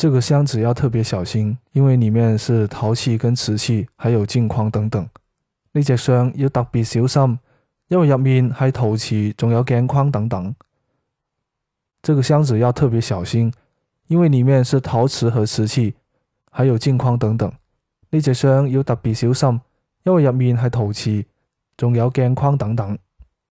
这个箱子要特别小心因为里面是陶器跟瓷器还有镜框等等。呢只箱要特别小心因为入面系陶瓷仲有镜框等等。这个箱子要特别小心因为里面是陶瓷和瓷器还有镜框等等。呢只箱要特别小心因为入面系陶瓷仲有镜框等等。